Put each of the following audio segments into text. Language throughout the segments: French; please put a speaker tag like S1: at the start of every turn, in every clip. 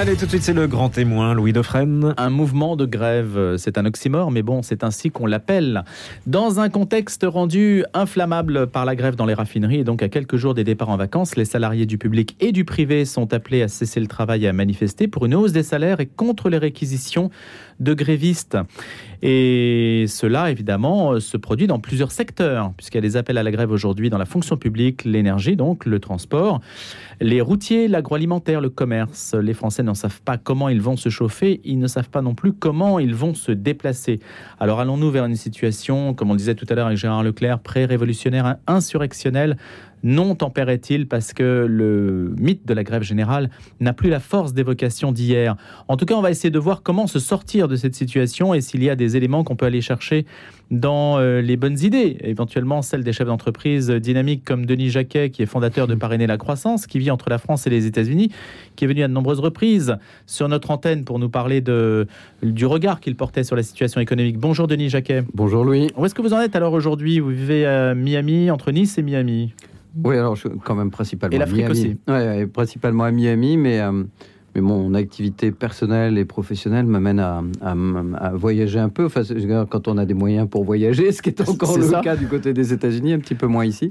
S1: Allez, tout de suite, c'est le grand témoin, Louis Dauphren.
S2: Un mouvement de grève, c'est un oxymore, mais bon, c'est ainsi qu'on l'appelle. Dans un contexte rendu inflammable par la grève dans les raffineries et donc à quelques jours des départs en vacances, les salariés du public et du privé sont appelés à cesser le travail et à manifester pour une hausse des salaires et contre les réquisitions de grévistes. Et cela, évidemment, se produit dans plusieurs secteurs, puisqu'il y a des appels à la grève aujourd'hui dans la fonction publique, l'énergie, donc le transport, les routiers, l'agroalimentaire, le commerce. Les Français n'en savent pas comment ils vont se chauffer, ils ne savent pas non plus comment ils vont se déplacer. Alors allons-nous vers une situation, comme on disait tout à l'heure avec Gérard Leclerc, pré-révolutionnaire, insurrectionnelle non tempérait-il parce que le mythe de la grève générale n'a plus la force d'évocation d'hier. En tout cas, on va essayer de voir comment se sortir de cette situation et s'il y a des éléments qu'on peut aller chercher dans euh, les bonnes idées, éventuellement celles des chefs d'entreprise dynamiques comme Denis Jacquet, qui est fondateur de Parrainer la croissance, qui vit entre la France et les États-Unis, qui est venu à de nombreuses reprises sur notre antenne pour nous parler de, du regard qu'il portait sur la situation économique. Bonjour Denis Jacquet.
S3: Bonjour Louis.
S2: Où est-ce que vous en êtes alors aujourd'hui? Vous vivez à Miami, entre Nice et Miami?
S3: Oui, alors je, quand même principalement.
S2: Et l'Afrique aussi.
S3: Oui, principalement à Miami, mais, euh, mais mon activité personnelle et professionnelle m'amène à, à, voyager un peu. Enfin, quand on a des moyens pour voyager, ce qui est encore le cas du côté des États-Unis, un petit peu moins ici.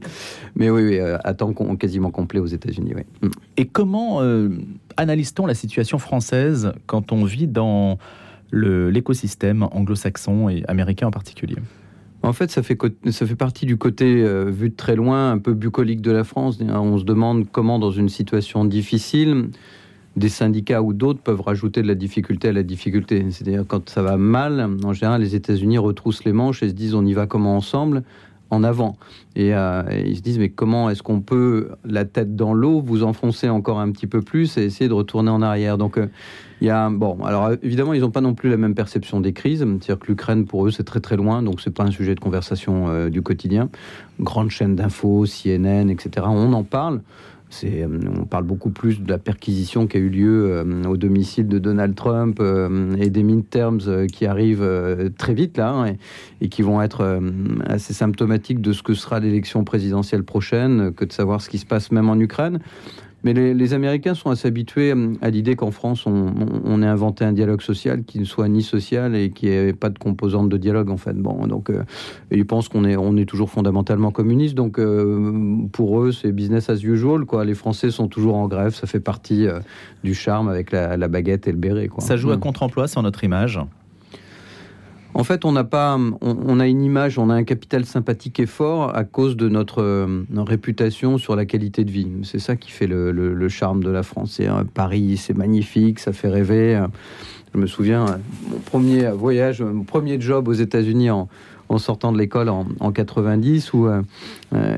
S3: Mais oui, oui euh, à temps quasiment complet aux États-Unis. Oui.
S2: Mm. Et comment euh, analyse-t-on la situation française quand on vit dans l'écosystème anglo-saxon et américain en particulier?
S3: En fait, ça fait, ça fait partie du côté euh, vu de très loin, un peu bucolique de la France. On se demande comment, dans une situation difficile, des syndicats ou d'autres peuvent rajouter de la difficulté à la difficulté. C'est-à-dire quand ça va mal, en général, les États-Unis retroussent les manches et se disent on y va comment ensemble en avant. Et, euh, ils se disent, mais comment est-ce qu'on peut, la tête dans l'eau, vous enfoncer encore un petit peu plus et essayer de retourner en arrière? Donc, euh, il y a, bon, alors évidemment, ils n'ont pas non plus la même perception des crises. C'est-à-dire que l'Ukraine, pour eux, c'est très très loin, donc c'est pas un sujet de conversation euh, du quotidien. Grande chaîne d'infos, CNN, etc., on en parle. Euh, on parle beaucoup plus de la perquisition qui a eu lieu euh, au domicile de Donald Trump euh, et des midterms qui arrivent très vite là hein, et, qui vont être assez symptomatiques de ce que sera l'élection présidentielle prochaine que de savoir ce qui se passe même en Ukraine. Mais les, Américains sont assez habitués euh, à l'idée qu'en France, on, ait inventé un dialogue social qui ne soit ni social et qui n'ait pas de composante de dialogue, en fait. Bon, donc, euh, ils pensent qu'on est, on est toujours fondamentalement communiste. Donc, euh, pour eux, c'est business as usual. Quoi. Les Français sont toujours en grève. Ça fait partie du charme avec la, baguette et le béret. Quoi.
S2: Ça joue à mm. contre-emploi sur notre image
S3: en fait, on n'a pas, on, a une image, on a un capital sympathique et fort à cause de notre, euh, réputation sur la qualité de vie. C'est ça qui fait le, charme de la France. Et, Paris, c'est magnifique, ça fait rêver. Je me souviens, mon premier voyage, mon premier job aux États-Unis en, sortant de l'école en, 90 où euh, euh,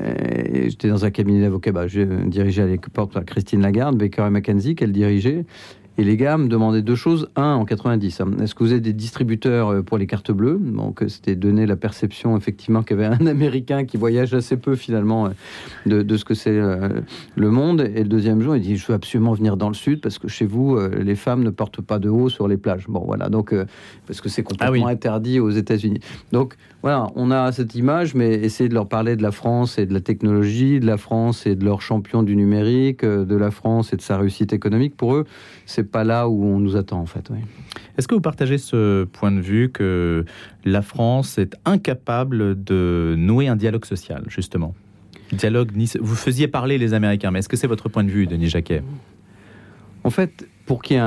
S3: j'étais dans un cabinet d'avocats. Bah, dirigeais à l'époque Christine Lagarde, Baker et McKenzie, qu'elle dirigeait. Et les gars me demandaient deux choses. Un, en 90, hein. est-ce que vous êtes des distributeurs euh, pour les cartes bleues? Donc, c'était donner la perception, effectivement, qu'il y avait un Américain qui voyage assez peu, finalement, euh, de, ce que c'est euh, le monde. Et le deuxième jour, il dit Je veux absolument venir dans le Sud parce que chez vous, les femmes ne portent pas de haut sur les plages. Bon, voilà. Donc, parce que c'est ah complètement interdit aux États-Unis. Donc, voilà, on a cette image, mais essayer de leur parler de la France et de la technologie, de la France et de leur champion du numérique, de la France et de sa réussite économique, pour eux, c'est pas là où on nous attend en fait.
S2: Est-ce que vous partagez ce point de vue que la France est incapable de nouer un dialogue social, justement? Dialogue, vous faisiez parler les Américains, mais est-ce que c'est votre point de vue, Denis Jacquet?
S3: En fait, pour qu'il y ait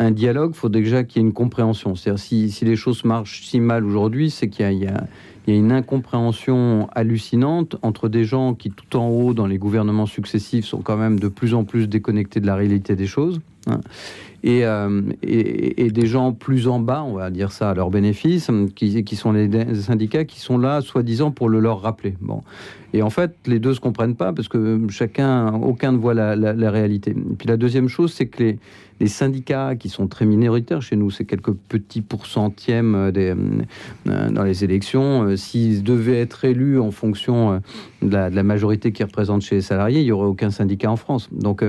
S3: un, dialogue, il faut déjà qu'il y ait une compréhension. C'est-à-dire, si, les choses marchent si mal aujourd'hui, c'est qu'il y, a une incompréhension hallucinante entre des gens qui, tout en haut, dans les gouvernements successifs, sont quand même de plus en plus déconnectés de la réalité des choses. Hein. Euh, et, des gens plus en bas, on va dire ça à leur bénéfice, qui, sont les syndicats qui sont là, soi-disant, pour le leur rappeler. Bon. Et en fait, les deux se comprennent pas parce que chacun, aucun ne voit la, réalité. Puis la deuxième chose, c'est que les, les syndicats qui sont très minoritaires chez nous, c'est quelques petits pourcentièmes euh, des, euh, dans les élections. Euh, s'ils devaient être élus en fonction de la, majorité qu'ils représentent chez les salariés, il n'y aurait aucun syndicat en France. Donc,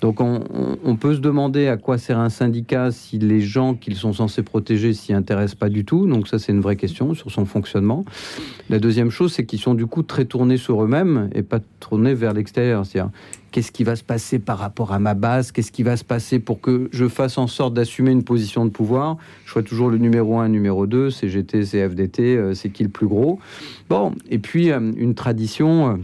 S3: donc on, peut se demander à quoi sert un syndicat si les gens qu'ils sont censés protéger s'y intéressent pas du tout. Donc ça, c'est une vraie question sur son fonctionnement. La deuxième chose, c'est qu'ils sont du coup très tournés sur eux-mêmes et pas tournés vers l'extérieur. C'est-à-dire qu'est-ce qui va se passer par rapport à ma base, qu'est-ce qui va se passer pour que je fasse en sorte d'assumer une position de pouvoir? Je vois toujours le numéro 1, numéro 2, CGT, CFDT, euh, c'est qui le plus gros? Bon, et puis euh, une tradition.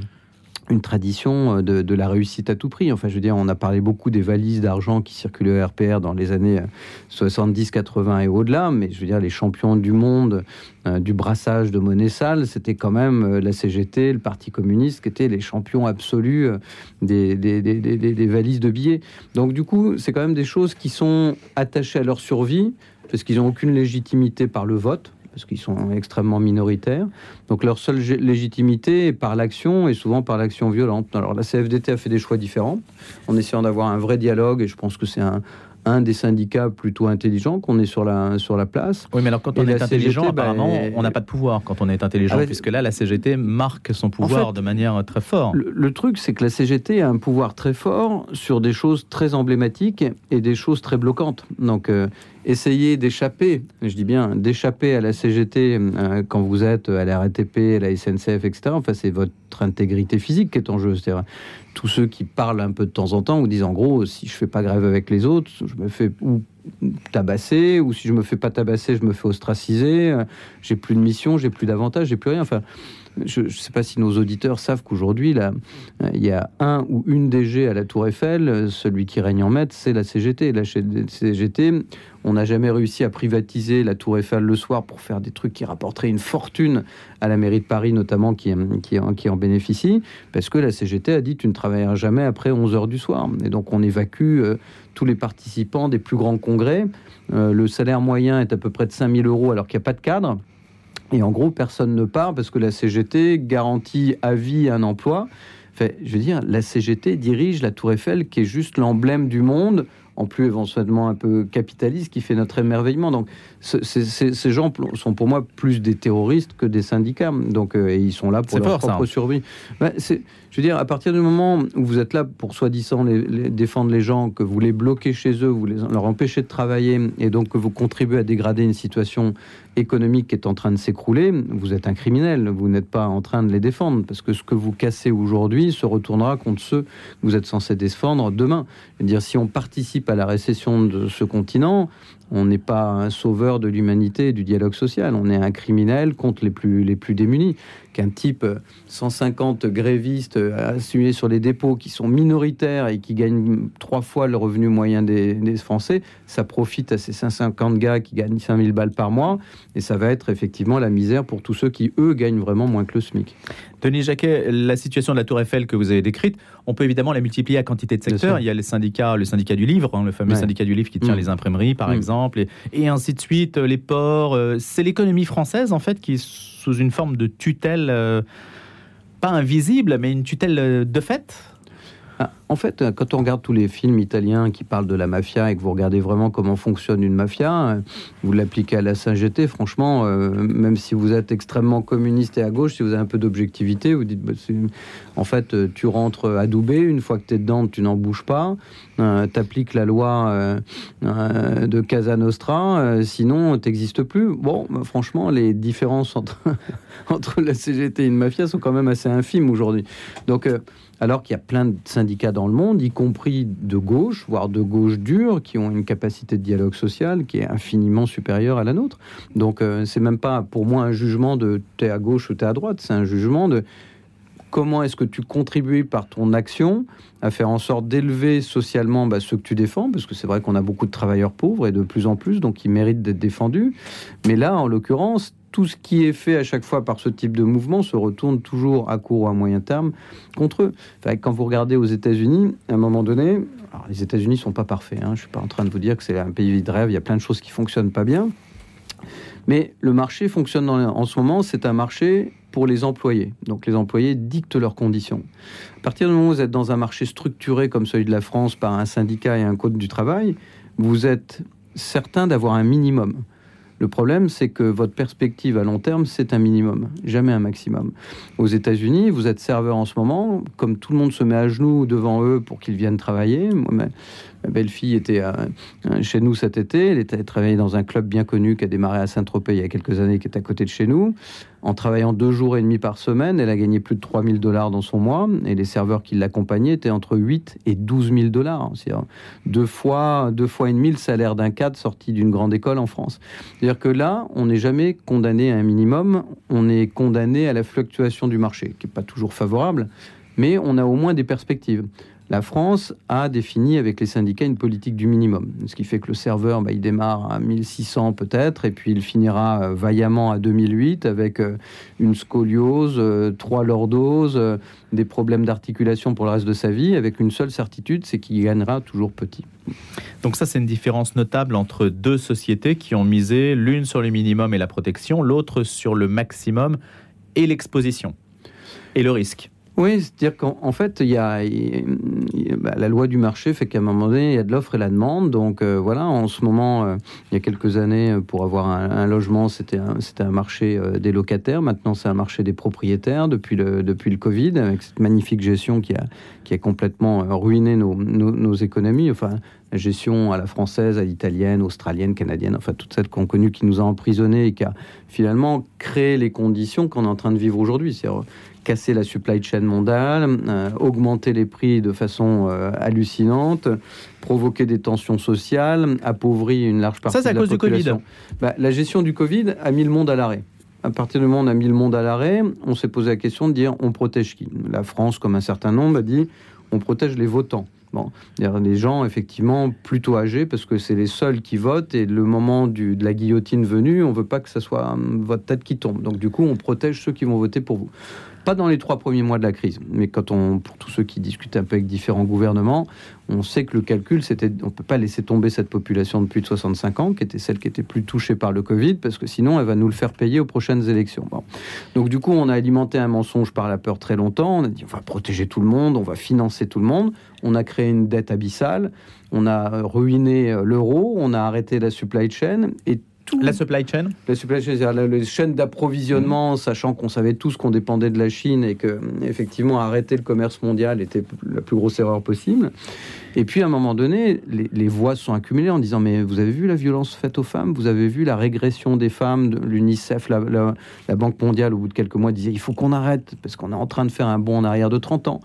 S3: Euh, une tradition de, de, la réussite à tout prix. Enfin, je veux dire, on a parlé beaucoup des valises d'argent qui circulaient au RPR dans les années 70, 80 et au-delà, mais je veux dire, les champions du monde euh, du brassage de monnaie sale, c'était quand même euh, la CGT, le Parti communiste, qui étaient les champions absolus euh, des, des valises de billets. Donc, du coup, c'est quand même des choses qui sont attachées à leur survie, parce qu'ils n'ont aucune légitimité par le vote parce qu'ils sont extrêmement minoritaires. Donc leur seule légitimité est par l'action et souvent par l'action violente. Alors la CFDT a fait des choix différents en essayant d'avoir un vrai dialogue et je pense que c'est un, un des syndicats plutôt intelligents qu'on est sur la, sur la place.
S2: Oui, mais alors quand on est intelligent, apparemment, ben, on n'a pas de pouvoir quand on est intelligent, ah puisque là, la CGT marque son pouvoir de manière très forte.
S3: Le, truc, c'est que la CGT a un pouvoir très fort sur des choses très emblématiques et des choses très bloquantes. Donc, euh, essayer d'échapper, je dis bien d'échapper à la CGT euh, quand vous êtes à la RATP, à la SNCF, etc. Enfin, c'est votre intégrité physique qui est en jeu. Tous ceux qui parlent un peu de temps en temps ou disent en gros, si je fais pas grève avec les autres, je me fais ou tabasser, ou si je me fais pas tabasser, je me fais ostraciser. Euh, j'ai plus de mission, j'ai plus d'avantages, j'ai plus rien. Enfin, je ne sais pas si nos auditeurs savent qu'aujourd'hui, il y a un ou une DG à la Tour Eiffel. Celui qui règne en maître, c'est la CGT. La CGT, on n'a jamais réussi à privatiser la Tour Eiffel le soir pour faire des trucs qui rapporteraient une fortune à la mairie de Paris, notamment, qui en bénéficie, parce que la CGT a dit tu ne travailleras jamais après 11 heures du soir. Et donc, on évacue euh, tous les participants des plus grands congrès. Euh, le salaire moyen est à peu près de 5000 euros alors qu'il n'y a pas de cadre. Et en gros, personne ne part parce que la CGT garantit à vie un emploi. Fait, je veux dire, la CGT dirige la Tour Eiffel, qui est juste l'emblème du monde en plus éventuellement un peu capitaliste, qui fait notre émerveillement. Donc, ces gens sont pour moi plus des terroristes que des syndicats. Donc, euh, et ils sont là pour leur propre survie. Ben, je veux dire, à partir du moment où vous êtes là pour soi-disant les, défendre les gens, que vous les bloquez chez eux, vous les, leur empêchez de travailler, et donc que vous contribuez à dégrader une situation économique qui est en train de s'écrouler, vous êtes un criminel. Vous n'êtes pas en train de les défendre, parce que ce que vous cassez aujourd'hui se retournera contre ceux que vous êtes censés défendre demain. Je veux dire, si on participe à la récession de ce continent, on n'est pas un sauveur de l'humanité et du dialogue social. On est un criminel contre les plus, les plus démunis. Qu'un type 150 grévistes assumés sur les dépôts qui sont minoritaires et qui gagnent trois fois le revenu moyen des, des Français, ça profite à ces 150 gars qui gagnent 5000 balles par mois. Et ça va être effectivement la misère pour tous ceux qui, eux, gagnent vraiment moins que le SMIC.
S2: Denis Jacquet, la situation de la Tour Eiffel que vous avez décrite, on peut évidemment la multiplier à quantité de secteurs. Il y a les syndicats, le syndicat du livre, hein, le fameux syndicat du livre qui tient mm. les imprimeries, par mm. exemple, et, ainsi de suite, les ports. Euh, c'est l'économie française, en fait, qui est sous une forme de tutelle, euh, pas invisible, mais une tutelle euh, de fait
S3: en fait, quand on regarde tous les films italiens qui parlent de la mafia et que vous regardez vraiment comment fonctionne une mafia, vous l'appliquez à la Saint-GT, franchement, euh, même si vous êtes extrêmement communiste et à gauche, si vous avez un peu d'objectivité, vous dites, bah, en fait, euh, tu rentres adoubé, une fois que tu es dedans, tu n'en bouges pas, euh, tu appliques la loi de Casa Nostra, sinon, tu n'existes plus. Bon, bah, franchement, les différences entre, entre la CGT et une mafia sont quand même assez infimes aujourd'hui. Donc, alors qu'il y a plein de syndicats dans le monde, y compris de gauche, voire de gauche dure, qui ont une capacité de dialogue social qui est infiniment supérieure à la nôtre. Donc euh, c'est même pas pour moi un jugement de t'es à gauche ou t'es à droite, c'est un jugement de comment est-ce que tu contribues par ton action à faire en sorte d'élever socialement bah, ceux que tu défends, parce que c'est vrai qu'on a beaucoup de travailleurs pauvres et de plus en plus, donc ils méritent d'être défendus. Mais là, en l'occurrence, tout ce qui est fait à chaque fois par ce type de mouvement se retourne toujours à court ou à moyen terme contre eux. quand vous regardez aux États-Unis, à un moment donné, les États-Unis sont pas parfaits. Hein, je suis pas en train de vous dire que c'est un pays de rêve. Il y a plein de choses qui fonctionnent pas bien. Mais le marché fonctionne en ce moment. C'est un marché pour les employés. Donc les employés dictent leurs conditions. À partir du moment où vous êtes dans un marché structuré comme celui de la France par un syndicat et un code du travail, vous êtes certain d'avoir un minimum. Le problème, c'est que votre perspective à long terme, c'est un minimum, jamais un maximum. Aux États-Unis, vous êtes serveur en ce moment, comme tout le monde se met à genoux devant eux pour qu'ils viennent travailler. Ma belle-fille était chez nous cet été. Elle était travaillée dans un club bien connu qui a démarré à Saint-Tropez il y a quelques années, qui est à côté de chez nous. En travaillant deux jours et demi par semaine, elle a gagné plus de 3000 dollars dans son mois. Et les serveurs qui l'accompagnaient étaient entre 8 et 12 000 dollars. C'est-à-dire deux fois, deux fois et demi le salaire d'un cadre sorti d'une grande école en France. C'est-à-dire que là, on n'est jamais condamné à un minimum, on est condamné à la fluctuation du marché, qui n'est pas toujours favorable, mais on a au moins des perspectives la France a défini avec les syndicats une politique du minimum. Ce qui fait que le serveur, bah, il démarre à 1600 peut-être, et puis il finira euh, vaillamment à 2008 avec euh, une scoliose, euh, trois lordoses, des problèmes d'articulation pour le reste de sa vie, avec une seule certitude, c'est qu'il gagnera toujours petit.
S2: Donc ça, c'est une différence notable entre deux sociétés qui ont misé l'une sur le minimum et la protection, l'autre sur le maximum et l'exposition et le risque.
S3: Oui, c'est-à-dire qu'en fait, il y a, bah, la loi du marché fait qu'à un moment donné, il y a de l'offre et la demande. Donc euh, voilà, en ce moment, euh, il y a quelques années, pour avoir un, logement, c'était un, un, marché euh, des locataires. Maintenant, c'est un marché des propriétaires depuis le, depuis le Covid, avec cette magnifique gestion qui a, qui a complètement ruiné nos, nos, nos économies. Enfin, gestion à la française, à l'italienne, australienne, canadienne, enfin toutes celles qu'on connu qui nous a emprisonnés et qui a finalement créé les conditions qu'on est en train de vivre aujourd'hui. C'est-à-dire casser la supply chain mondiale, euh, augmenter les prix de façon euh, hallucinante, provoquer des tensions sociales, appauvrir une large partie
S2: Ça, c'est à
S3: de
S2: cause
S3: la
S2: population.
S3: du Covid. Bah, la gestion du Covid a mis le monde à l'arrêt. À partir du moment où on a mis le monde à l'arrêt, on s'est posé la question de dire on protège qui? La France, comme un certain nombre, a dit on protège les votants. Bon, les gens effectivement plutôt âgés parce que c'est les seuls qui votent et le moment de la guillotine venue, on veut pas que ce soit hum, votre tête qui tombe. Donc du coup, on protège ceux qui vont voter pour vous. Pas dans les trois premiers mois de la crise, mais quand on, pour tous ceux qui discutent un peu avec différents gouvernements, on sait que le calcul, c'était, on peut pas laisser tomber cette population de plus de 65 ans, qui était celle qui était plus touchée par le Covid, parce que sinon, elle va nous le faire payer aux prochaines élections. Bon. Donc du coup, on a alimenté un mensonge par la peur très longtemps. On a dit, on va protéger tout le monde, on va financer tout le monde. On a créé une dette abyssale, on a ruiné l'euro, on a arrêté la supply chain et
S2: la supply chain
S3: La supply chain, c'est-à-dire les chaînes d'approvisionnement, mmh. sachant qu'on savait tous qu'on dépendait de la Chine et que, effectivement, arrêter le commerce mondial était la plus grosse erreur possible. Et puis, à un moment donné, les, voix sont accumulées en disant Mais vous avez vu la violence faite aux femmes? Vous avez vu la régression des femmes? L'UNICEF, la, la, Banque mondiale, au bout de quelques mois, disait Il faut qu'on arrête parce qu'on est en train de faire un bond en arrière de 30 ans.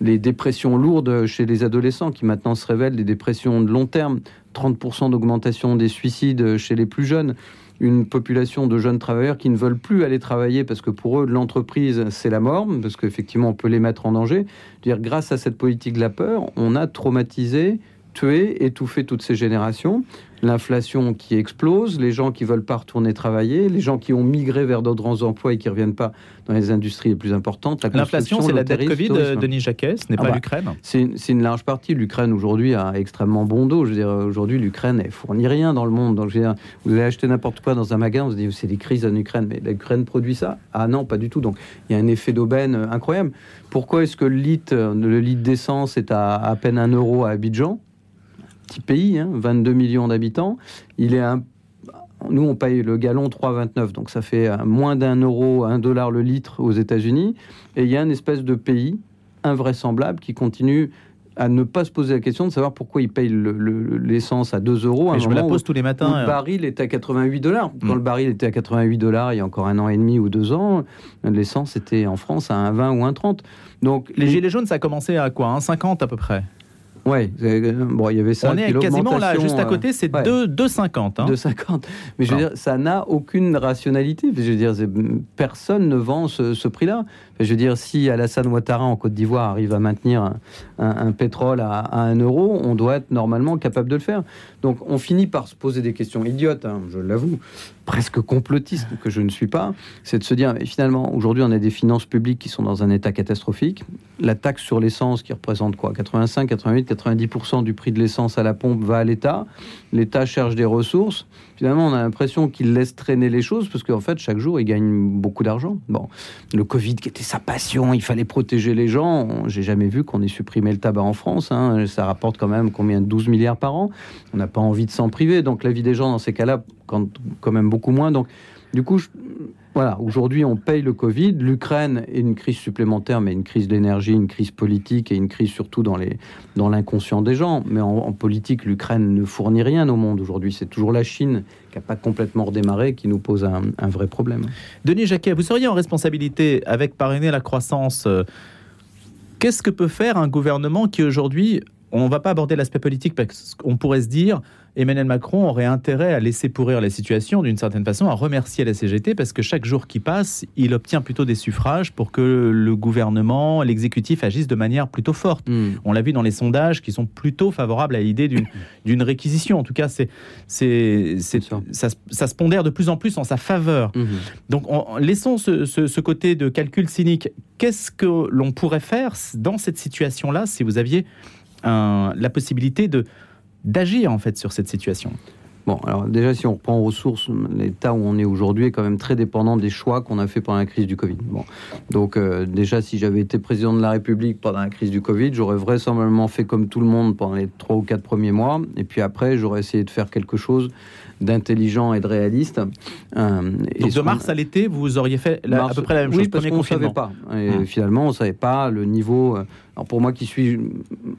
S3: Les dépressions lourdes chez les adolescents qui maintenant se révèlent des dépressions de long terme, 30% d'augmentation des suicides chez les plus jeunes une population de jeunes travailleurs qui ne veulent plus aller travailler parce que pour eux, l'entreprise, c'est la mort, parce qu'effectivement, on peut les mettre en danger. Dire, grâce à cette politique de la peur, on a traumatisé, tué, étouffé toutes ces générations l'inflation qui explose, les gens qui veulent pas retourner travailler, les gens qui ont migré vers d'autres emplois et qui reviennent pas dans les industries les plus importantes.
S2: L'inflation, c'est la dette Covid, Denis Jacquet, ce n'est ah pas bah, l'Ukraine
S3: C'est une large partie. L'Ukraine, aujourd'hui, a extrêmement bon dos. Je veux dire, aujourd'hui, l'Ukraine, elle fournit rien dans le monde. Donc, je veux dire, vous allez acheter n'importe quoi dans un magasin, vous vous dites, c'est des crises en Ukraine. Mais l'Ukraine produit ça? Ah non, pas du tout. Donc, il y a un effet d'aubaine incroyable. Pourquoi est-ce que le litre, le litre d'essence est à à peine un euro à Abidjan? Petit pays, 22 hein, millions d'habitants. Il est un nous, on paye le gallon 3,29, donc ça fait euh, moins d'un euro, un dollar le litre aux États-Unis. Et il y a une espèce de pays invraisemblable qui continue à ne pas se poser la question de savoir pourquoi il paye l'essence à 2 euros.
S2: je me la pose tous les matins.
S3: le euh. baril est à 88 dollars. Quand mm. le baril était à 88 dollars il y a encore un an et demi ou deux ans, l'essence était en France à 1,20 ou 1,30.
S2: Donc les, les gilets jaunes, ça a commencé à quoi 1,50 à peu près?
S3: Ouais, bon, il y avait ça.
S2: On est quasiment là, juste à côté, c'est 2,50. Hein.
S3: 2,50. Mais je veux dire, ça n'a aucune rationalité. Je veux dire, personne ne vend ce, prix-là. Je veux dire, si Alassane Ouattara en Côte d'Ivoire arrive à maintenir un, pétrole à, à 1 euro, on doit être normalement capable de le faire. Donc, on finit par se poser des questions idiotes, hein, je l'avoue presque complotiste que je ne suis pas, c'est de se dire, finalement, aujourd'hui, on a des finances publiques qui sont dans un état catastrophique. La taxe sur l'essence, qui représente quoi? 85, 88, 90% du prix de l'essence à la pompe va à l'État. L'État cherche des ressources. Finalement, on a l'impression qu'il laisse traîner les choses parce qu'en fait, chaque jour, il gagne beaucoup d'argent. Bon, le Covid qui était sa passion, il fallait protéger les gens. J'ai jamais vu qu'on ait supprimé le tabac en France. Hein. Ça rapporte quand même combien? 12 milliards par an? On n'a pas envie de s'en priver. Donc, la vie des gens dans ces cas-là quand, quand même beaucoup moins. Donc, du coup, voilà, aujourd'hui, on paye le Covid. L'Ukraine est une crise supplémentaire, mais une crise d'énergie, une crise politique et une crise surtout dans les dans l'inconscient des gens. Mais en, politique, l'Ukraine ne fournit rien au monde aujourd'hui. C'est toujours la Chine qui n'a pas complètement redémarré qui nous pose un, un, vrai problème.
S2: Denis Jacquet, vous seriez en responsabilité avec parrainer la croissance. Euh, qu'est-ce que peut faire un gouvernement qui aujourd'hui, on ne va pas aborder l'aspect politique parce qu'on pourrait se dire Emmanuel Macron aurait intérêt à laisser pourrir la situation d'une certaine façon, à remercier la CGT parce que chaque jour qui passe, il obtient plutôt des suffrages pour que le gouvernement, l'exécutif agissent de manière plutôt forte. Hmm. On l'a vu dans les sondages qui sont plutôt favorables à l'idée d'une réquisition. En tout cas, c'est ça, ça, se pondère de plus en plus en sa faveur. Hmm. Donc, laissons ce, ce, côté de calcul cynique. Qu'est-ce que l'on pourrait faire dans cette situation-là si vous aviez la possibilité de d'agir en fait sur cette situation
S3: Bon, alors déjà, si on reprend aux sources, l'état où on est aujourd'hui est quand même très dépendant des choix qu'on a fait pendant la crise du Covid. Bon, donc euh, déjà, si j'avais été président de la République pendant la crise du Covid, j'aurais vraisemblablement fait comme tout le monde pendant les trois ou quatre premiers mois, et puis après, j'aurais essayé de faire quelque chose d'intelligent et de réaliste.
S2: Euh, Donc de mars à l'été, vous auriez fait à peu près la même chose.
S3: Oui, parce qu'on ne savait pas. Et hum. finalement, on ne savait pas le niveau. Pour moi qui suis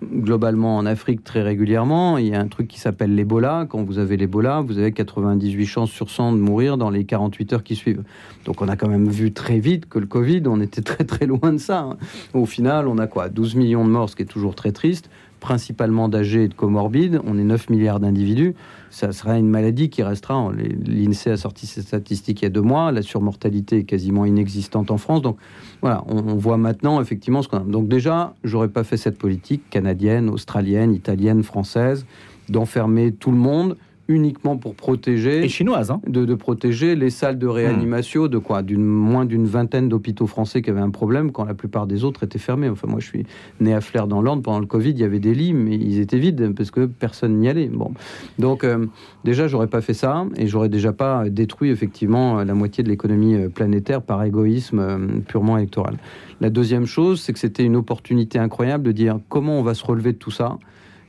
S3: globalement en Afrique très régulièrement, il y a un truc qui s'appelle l'Ebola. Quand vous avez l'Ebola, vous avez 98 chances sur 100 de mourir dans les 48 heures qui suivent. Donc on a quand même vu très vite que le Covid, on était très très loin de ça. Hein. Au final, on a quoi? 12 millions de morts, ce qui est toujours très triste principalement d'âgés et de comorbides. On est 9 milliards d'individus. Ça sera une maladie qui restera. L'INSEE a sorti ses statistiques il y a deux mois. La surmortalité est quasiment inexistante en France. Donc voilà, on, voit maintenant effectivement ce qu'on a. Donc déjà, j'aurais pas fait cette politique canadienne, australienne, italienne, française d'enfermer tout le monde uniquement pour protéger
S2: et chinoise hein.
S3: de, protéger les salles de réanimation de quoi d'une moins d'une vingtaine d'hôpitaux français qui avaient un problème quand la plupart des autres étaient fermés. Enfin moi je suis né à Flers dans l'Orne. Pendant le Covid il y avait des lits mais ils étaient vides parce que personne n'y allait. Bon. Donc euh, déjà j'aurais pas fait ça et j'aurais déjà pas détruit effectivement la moitié de l'économie euh, planétaire par égoïsme euh, purement électoral. La deuxième chose c'est que c'était une opportunité incroyable de dire comment on va se relever de tout ça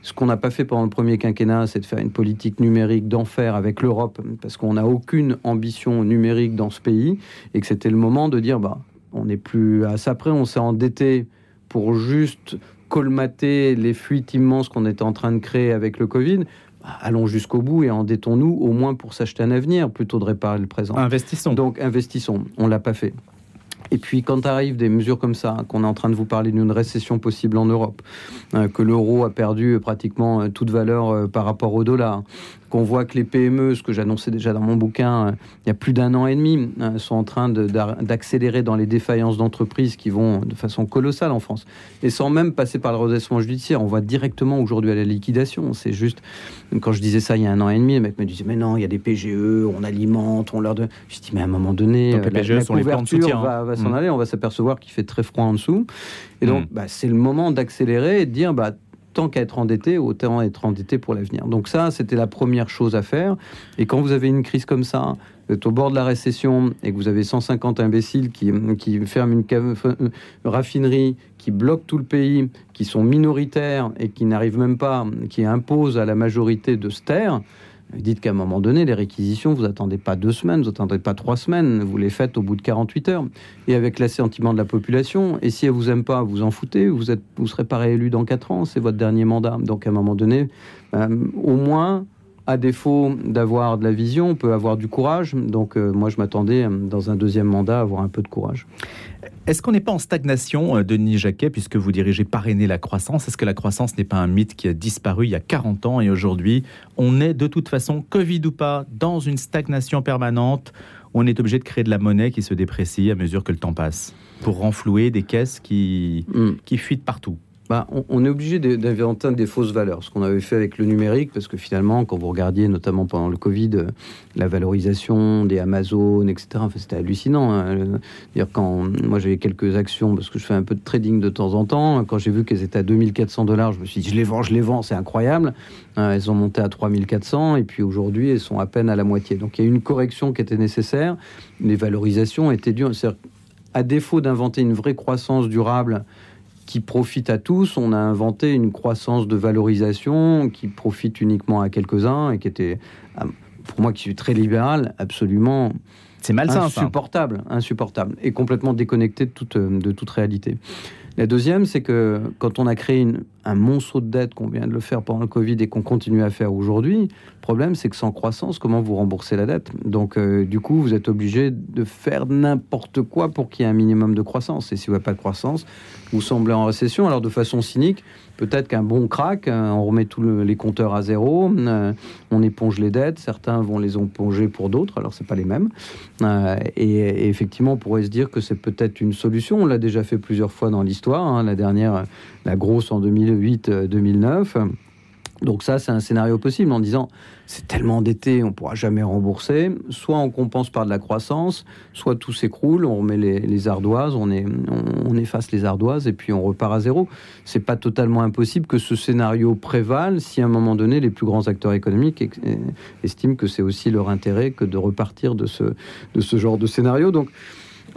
S3: ce qu'on n'a pas fait pendant le premier quinquennat, c'est de faire une politique numérique d'enfer avec l'Europe, parce qu'on n'a aucune ambition numérique dans ce pays, et que c'était le moment de dire, bah, on n'est plus à ça près, on s'est endetté pour juste colmater les fuites immenses qu'on était en train de créer avec le Covid. Bah, allons jusqu'au bout et endettons-nous au moins pour s'acheter un avenir plutôt de réparer le présent.
S2: Investissons.
S3: Donc investissons. On l'a pas fait. Et puis quand arrivent des mesures comme ça, qu'on est en train de vous parler d'une récession possible en Europe, euh, que l'euro a perdu pratiquement euh, toute valeur euh, par rapport au dollar, qu'on voit que les PME, ce que j'annonçais déjà dans mon bouquin, euh, il y a plus d'un an et demi, euh, sont en train d'accélérer dans les défaillances d'entreprises qui vont de façon colossale en France. Et sans même passer par le redressement judiciaire, on voit directement aujourd'hui à la liquidation. C'est juste, quand je disais ça il y a un an et demi, les mecs me disaient, mais non, il y a des PGE, on alimente, on leur donne. Je dis, mais à un moment donné,
S2: donc, les PGE sont les plans de soutien,
S3: va, va s'en mmh. aller, on va s'apercevoir qu'il fait très froid en dessous. Et donc, mmh. bah, c'est le moment d'accélérer et de dire, bah, tant qu'à être endetté, autant être endetté pour l'avenir. Donc ça, c'était la première chose à faire. Et quand vous avez une crise comme ça, êtes au bord de la récession et que vous avez 150 imbéciles qui, qui ferment une, une raffinerie, qui bloquent tout le pays, qui sont minoritaires et qui n'arrivent même pas, qui imposent à la majorité de se taire, dites qu'à un moment donné, les réquisitions, vous attendez pas deux semaines, vous attendez pas trois semaines, vous les faites au bout de 48 heures. Et avec l'assentiment de la population, et si elle vous aime pas, vous en foutez, vous êtes, vous serez pas réélu dans quatre ans, c'est votre dernier mandat. Donc à un moment donné, euh, au moins, à défaut d'avoir de la vision, on peut avoir du courage. Donc euh, moi, je m'attendais euh, dans un deuxième mandat à avoir un peu de courage.
S2: Est-ce qu'on n'est pas en stagnation, euh, Denis Jacquet, puisque vous dirigez Parrainer la croissance? Est-ce que la croissance n'est pas un mythe qui a disparu il y a 40 ans et aujourd'hui, on est de toute façon, Covid ou pas, dans une stagnation permanente? On est obligé de créer de la monnaie qui se déprécie à mesure que le temps passe pour renflouer des caisses qui, hmm. qui fuitent partout
S3: bah, on, est obligé d'inventer des fausses valeurs, ce qu'on avait fait avec le numérique, parce que finalement, quand vous regardiez, notamment pendant le Covid, euh, la valorisation des Amazon, etc., c'était hallucinant. Hein. Dire quand moi j'avais quelques actions, parce que je fais un peu de trading de temps en temps, quand j'ai vu qu'elles étaient à 2400 dollars, je me suis dit, je les vends, je les vends, c'est incroyable. Euh, elles ont monté à 3400, et puis aujourd'hui, elles sont à peine à la moitié. Donc il y a une correction qui était nécessaire. Les valorisations étaient dues. À défaut d'inventer une vraie croissance durable, qui profite à tous. On a inventé une croissance de valorisation qui profite uniquement à quelques-uns et qui était, pour moi qui suis très libéral, absolument
S2: C'est malsain, ça.
S3: insupportable, insupportable, et complètement déconnecté de toute, de toute réalité. La deuxième, c'est que quand on a créé une, un monceau de dette, qu'on vient de le faire pendant le Covid et qu'on continue à faire aujourd'hui, le problème, c'est que sans croissance, comment vous remboursez la dette? Donc, euh, du coup, vous êtes obligé de faire n'importe quoi pour qu'il y ait un minimum de croissance. Et si vous n'avez pas de croissance, vous semblez en récession. Alors, de façon cynique, peut-être qu'un bon crack, euh, on remet tous les compteurs à zéro, euh, on éponge les dettes, certains vont les éponger pour d'autres, alors c'est pas les mêmes. Euh, et, et, effectivement, on pourrait se dire que c'est peut-être une solution. On l'a déjà fait plusieurs fois dans l'histoire. Hein. La dernière, la grosse en 2008-2009. Donc ça, c'est un scénario possible en disant c'est tellement endetté, on pourra jamais rembourser. Soit on compense par de la croissance, soit tout s'écroule, on remet les, les ardoises, on, efface les ardoises et puis on repart à zéro. C'est pas totalement impossible que ce scénario prévale si à un moment donné les plus grands acteurs économiques estiment que c'est aussi leur intérêt que de repartir de ce, de ce genre de scénario. Donc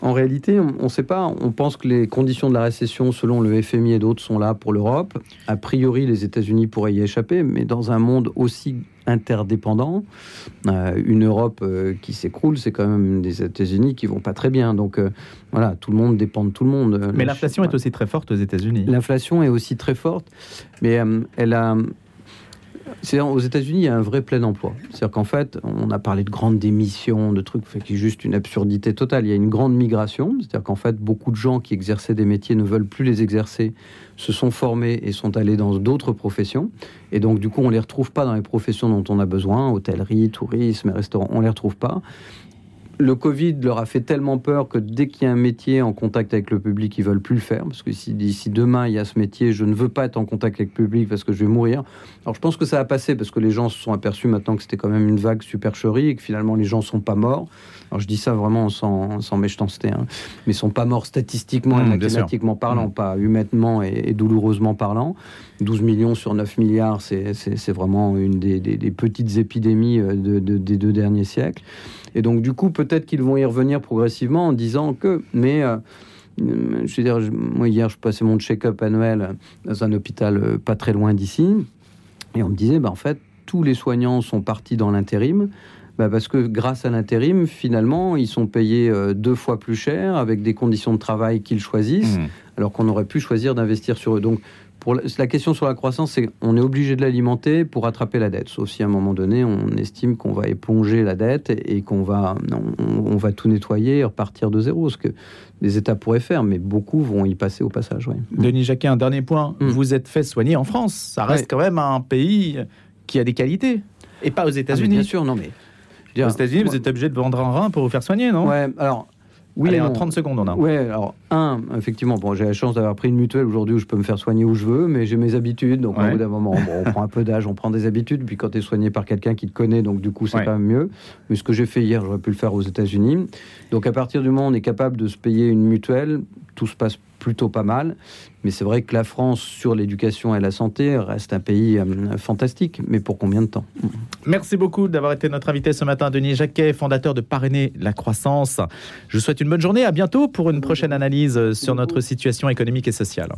S3: en réalité, on ne sait pas. On pense que les conditions de la récession, selon le FMI et d'autres, sont là pour l'Europe. A priori, les États-Unis pourraient y échapper, mais dans un monde aussi interdépendant, euh, une Europe euh, qui s'écroule, c'est quand même des États-Unis qui vont pas très bien. Donc euh, voilà, tout le monde dépend de tout le monde.
S2: Mais l'inflation est aussi très forte aux États-Unis.
S3: L'inflation est aussi très forte, mais elle a aux États-Unis, il y a un vrai plein emploi. C'est-à-dire qu'en fait, on a parlé de grandes démissions, de trucs qui est juste une absurdité totale. Il y a une grande migration, c'est-à-dire qu'en fait, beaucoup de gens qui exerçaient des métiers ne veulent plus les exercer, se sont formés et sont allés dans d'autres professions. Et donc, du coup, on les retrouve pas dans les professions dont on a besoin, hôtellerie, tourisme, restaurant, on les retrouve pas le Covid leur a fait tellement peur que dès qu'il y a un métier en contact avec le public, ils veulent plus le faire. Parce que si d'ici demain il y a ce métier, je ne veux pas être en contact avec le public parce que je vais mourir. Alors je pense que ça a passé parce que les gens se sont aperçus maintenant que c'était quand même une vague supercherie et que finalement les gens sont pas morts. Alors je dis ça vraiment sans, sans méchanceté, hein. mais ils sont pas morts statistiquement mmh, et mathématiquement parlant, mmh. pas humainement et, et, douloureusement parlant. 12 millions sur 9 milliards, c'est vraiment une des, des, des, petites épidémies de, de, des deux derniers siècles. Et donc, du coup, peut-être qu'ils vont y revenir progressivement en disant que, mais euh, je veux dire, moi hier, je passais mon check-up annuel dans un hôpital euh, pas très loin d'ici, et on me disait, bah, en fait, tous les soignants sont partis dans l'intérim. Bah parce que grâce à l'intérim, finalement, ils sont payés euh, deux fois plus cher avec des conditions de travail qu'ils choisissent, mmh. alors qu'on aurait pu choisir d'investir sur eux. Donc, pour la, la, question sur la croissance, c'est qu'on est obligé de l'alimenter pour rattraper la dette. Sauf si à un moment donné, on estime qu'on va éponger la dette et, et qu'on va, on, on, va tout nettoyer et repartir de zéro. Ce que les États pourraient faire, mais beaucoup vont y passer au passage.
S2: Denis Jacquet, un dernier point. Mmh. Vous êtes fait soigner en France. Ça reste ouais. quand même un pays qui a des qualités. Et pas aux États-Unis.
S3: Ah, bien sûr, non, mais.
S2: Dire, aux États-Unis, vous êtes obligé de vendre un rein pour vous faire soigner, non?
S3: Ouais, alors
S2: oui, Allez, en 30 secondes, on a.
S3: Oui, alors, un, effectivement, bon, j'ai la chance d'avoir pris une mutuelle aujourd'hui où je peux me faire soigner où je veux, mais j'ai mes habitudes. Donc, ouais. au bout d'un moment, bon, on prend un peu d'âge, on prend des habitudes. Puis, quand tu es soigné par quelqu'un qui te connaît, donc du coup, c'est ouais. même mieux. Mais ce que j'ai fait hier, j'aurais pu le faire aux États-Unis. Donc, à partir du moment où on est capable de se payer une mutuelle, tout se passe plutôt pas mal. Mais c'est vrai que la France, sur l'éducation et la santé, reste un pays euh, fantastique. Mais pour combien de temps
S2: Merci beaucoup d'avoir été notre invité ce matin, Denis Jacquet, fondateur de Parrainer la croissance. Je vous souhaite une bonne journée. À bientôt pour une prochaine analyse sur notre situation économique et sociale.